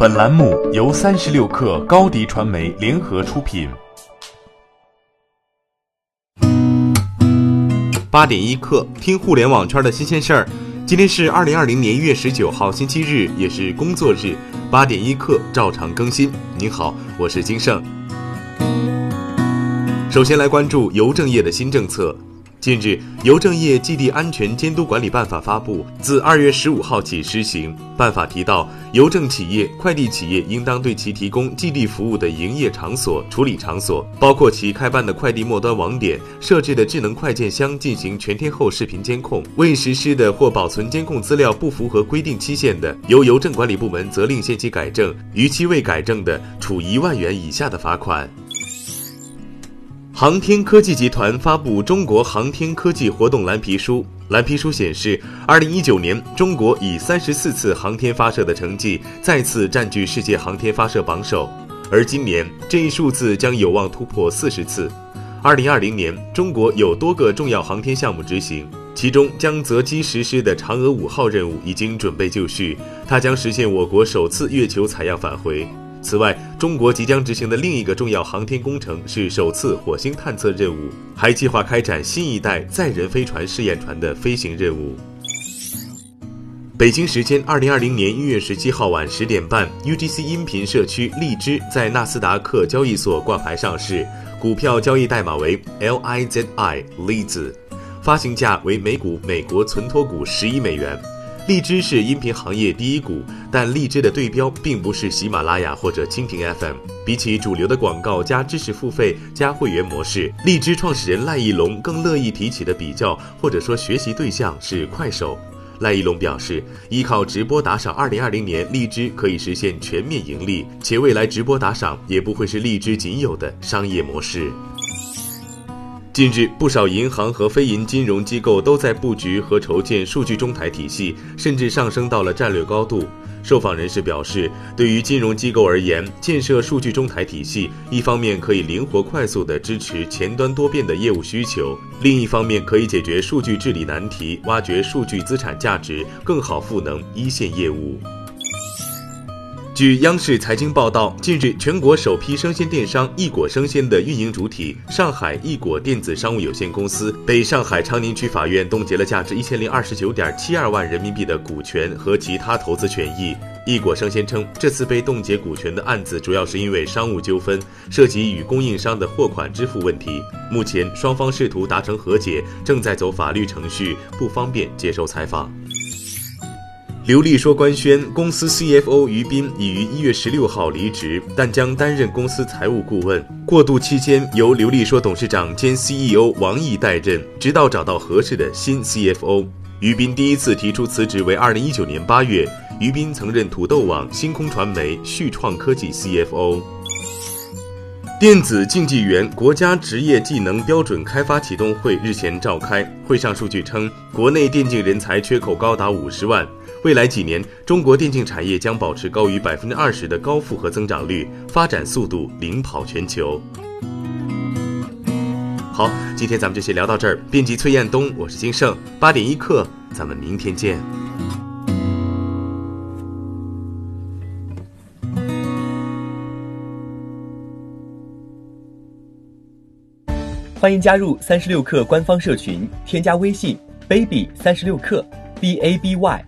本栏目由三十六氪高低传媒联合出品。八点一刻，听互联网圈的新鲜事儿。今天是二零二零年一月十九号，星期日，也是工作日。八点一刻，照常更新。您好，我是金盛。首先来关注邮政业的新政策。近日，邮政业寄递安全监督管理办法发布，自二月十五号起施行。办法提到，邮政企业、快递企业应当对其提供寄递服务的营业场所、处理场所，包括其开办的快递末端网点、设置的智能快件箱进行全天候视频监控。未实施的或保存监控资料不符合规定期限的，由邮政管理部门责令限期改正；逾期未改正的，处一万元以下的罚款。航天科技集团发布《中国航天科技活动蓝皮书》。蓝皮书显示，二零一九年，中国以三十四次航天发射的成绩，再次占据世界航天发射榜首。而今年，这一数字将有望突破四十次。二零二零年，中国有多个重要航天项目执行，其中将择机实施的嫦娥五号任务已经准备就绪，它将实现我国首次月球采样返回。此外，中国即将执行的另一个重要航天工程是首次火星探测任务，还计划开展新一代载人飞船试验船的飞行任务。北京时间二零二零年一月十七号晚十点半，UGC 音频社区荔枝在纳斯达克交易所挂牌上市，股票交易代码为 LIZI 栗子，发行价为每股美国存托股十一美元。荔枝是音频行业第一股，但荔枝的对标并不是喜马拉雅或者蜻蜓 FM。比起主流的广告加知识付费加会员模式，荔枝创始人赖艺龙更乐意提起的比较或者说学习对象是快手。赖艺龙表示，依靠直播打赏，二零二零年荔枝可以实现全面盈利，且未来直播打赏也不会是荔枝仅有的商业模式。近日，不少银行和非银金融机构都在布局和筹建数据中台体系，甚至上升到了战略高度。受访人士表示，对于金融机构而言，建设数据中台体系，一方面可以灵活快速地支持前端多变的业务需求，另一方面可以解决数据治理难题，挖掘数据资产价值，更好赋能一线业务。据央视财经报道，近日，全国首批生鲜电商易果生鲜的运营主体上海易果电子商务有限公司被上海长宁区法院冻结了价值一千零二十九点七二万人民币的股权和其他投资权益。易果生鲜称，这次被冻结股权的案子主要是因为商务纠纷，涉及与供应商的货款支付问题。目前，双方试图达成和解，正在走法律程序，不方便接受采访。刘丽说：“官宣，公司 CFO 于斌已于一月十六号离职，但将担任公司财务顾问。过渡期间，由刘丽说董事长兼 CEO 王毅代任，直到找到合适的新 CFO。于斌第一次提出辞职为二零一九年八月。于斌曾任土豆网、星空传媒、旭创科技 CFO。电子竞技员国家职业技能标准开发启动会日前召开，会上数据称，国内电竞人才缺口高达五十万。”未来几年，中国电竞产业将保持高于百分之二十的高复合增长率，发展速度领跑全球。好，今天咱们就先聊到这儿。编辑崔彦东，我是金盛，八点一刻，咱们明天见。欢迎加入三十六氪官方社群，添加微信 baby 三十六氪 b a b y。